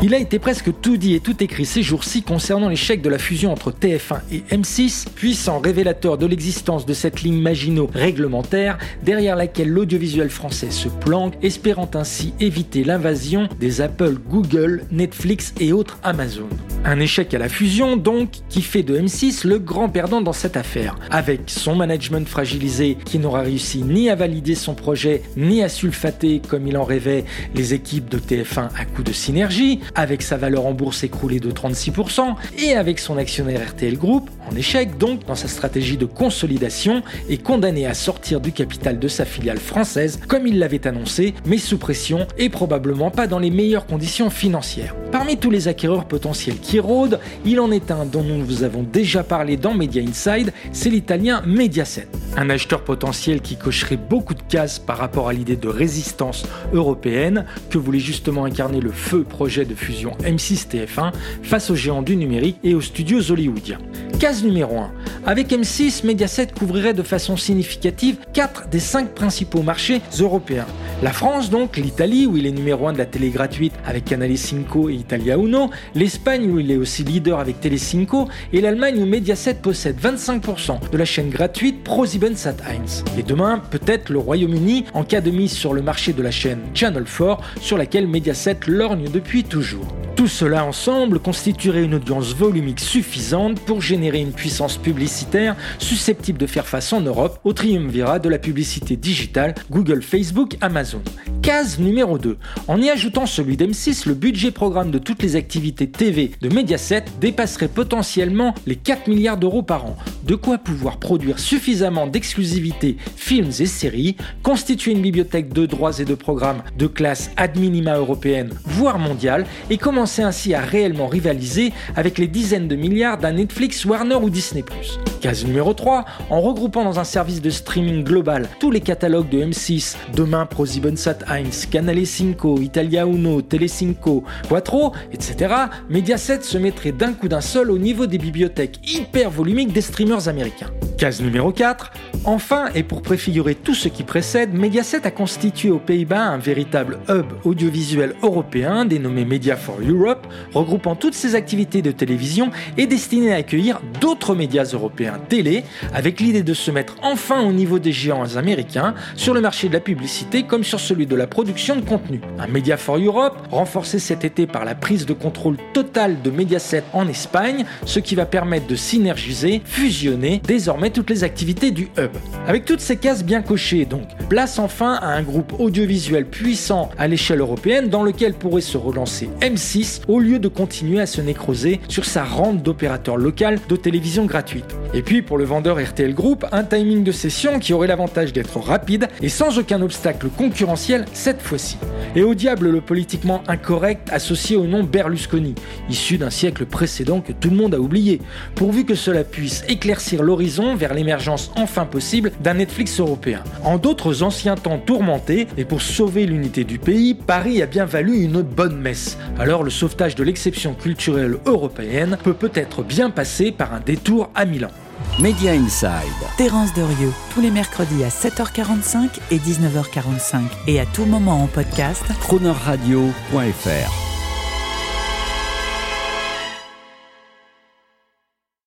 Il a été presque tout dit et tout écrit ces jours-ci concernant l'échec de la fusion entre TF1 et M6, puissant révélateur de l'existence de cette ligne Maginot réglementaire derrière laquelle l'audiovisuel français se planque, espérant ainsi éviter l'invasion des Apple, Google, Netflix et autres Amazon. Un échec à la fusion donc qui fait de M6 le grand perdant dans cette affaire, avec son management fragilisé qui n'aura réussi ni à valider son projet ni à sulfater comme il en rêvait les équipes de TF1 à coup de synergie, avec sa valeur en bourse écroulée de 36%, et avec son actionnaire RTL Group, en échec donc dans sa stratégie de consolidation, et condamné à sortir du capital de sa filiale française, comme il l'avait annoncé, mais sous pression et probablement pas dans les meilleures conditions financières. Parmi tous les acquéreurs potentiels qui rôdent, il en est un dont nous vous avons déjà parlé dans Media Inside, c'est l'italien Mediaset. Un acheteur potentiel qui cocherait beaucoup de cases par rapport à l'idée de résistance européenne que voulait justement incarner le feu projet de fusion M6-TF1 face aux géants du numérique et aux studios hollywoodiens. Case numéro 1. Avec M6, Mediaset couvrirait de façon significative 4 des 5 principaux marchés européens. La France donc, l'Italie où il est numéro 1 de la télé gratuite avec Canale 5 et Italia Uno, l'Espagne où il est aussi leader avec Telecinco et l'Allemagne où Mediaset possède 25% de la chaîne gratuite ProSiebenSat.1. Et demain, peut-être le Royaume-Uni en cas de mise sur le marché de la chaîne Channel 4 sur laquelle Mediaset lorgne depuis toujours. Tout cela ensemble constituerait une audience volumique suffisante pour générer une puissance publicitaire susceptible de faire face en Europe au triumvirat de la publicité digitale Google, Facebook, Amazon. Case numéro 2. En y ajoutant celui d'M6, le budget programme de toutes les activités TV de Mediaset dépasserait potentiellement les 4 milliards d'euros par an. De quoi pouvoir produire suffisamment d'exclusivités, films et séries, constituer une bibliothèque de droits et de programmes de classe ad minima européenne, voire mondiale, et ainsi à réellement rivaliser avec les dizaines de milliards d'un Netflix, Warner ou Disney+. Case numéro 3. En regroupant dans un service de streaming global tous les catalogues de M6, demain ProSiebenSat 1, Canale 5, Italia Uno, Telecinco, Quattro, etc., Mediaset se mettrait d'un coup d'un seul au niveau des bibliothèques hyper volumiques des streamers américains. Case numéro 4. Enfin, et pour préfigurer tout ce qui précède, Mediaset a constitué aux Pays-Bas un véritable hub audiovisuel européen dénommé Media for Europe, regroupant toutes ses activités de télévision et destiné à accueillir d'autres médias européens télé, avec l'idée de se mettre enfin au niveau des géants américains sur le marché de la publicité comme sur celui de la production de contenu. Un Media for Europe, renforcé cet été par la prise de contrôle totale de Mediaset en Espagne, ce qui va permettre de synergiser, fusionner désormais toutes les activités du hub. Avec toutes ces cases bien cochées donc, place enfin à un groupe audiovisuel puissant à l'échelle européenne dans lequel pourrait se relancer M6 au lieu de continuer à se nécroser sur sa rente d'opérateur local de télévision gratuite. Et puis pour le vendeur RTL Group, un timing de session qui aurait l'avantage d'être rapide et sans aucun obstacle concurrentiel cette fois-ci. Et au diable le politiquement incorrect associé au nom Berlusconi, issu d'un siècle précédent que tout le monde a oublié, pourvu que cela puisse éclaircir l'horizon vers l'émergence enfin possible d'un Netflix européen. En d'autres anciens temps tourmentés, et pour sauver l'unité du pays, Paris a bien valu une bonne messe. Alors le sauvetage de l'exception culturelle européenne peut peut-être bien passer par un détour à Milan. Media Inside. Terence Derieux, tous les mercredis à 7h45 et 19h45 et à tout moment en podcast Cronerradio.fr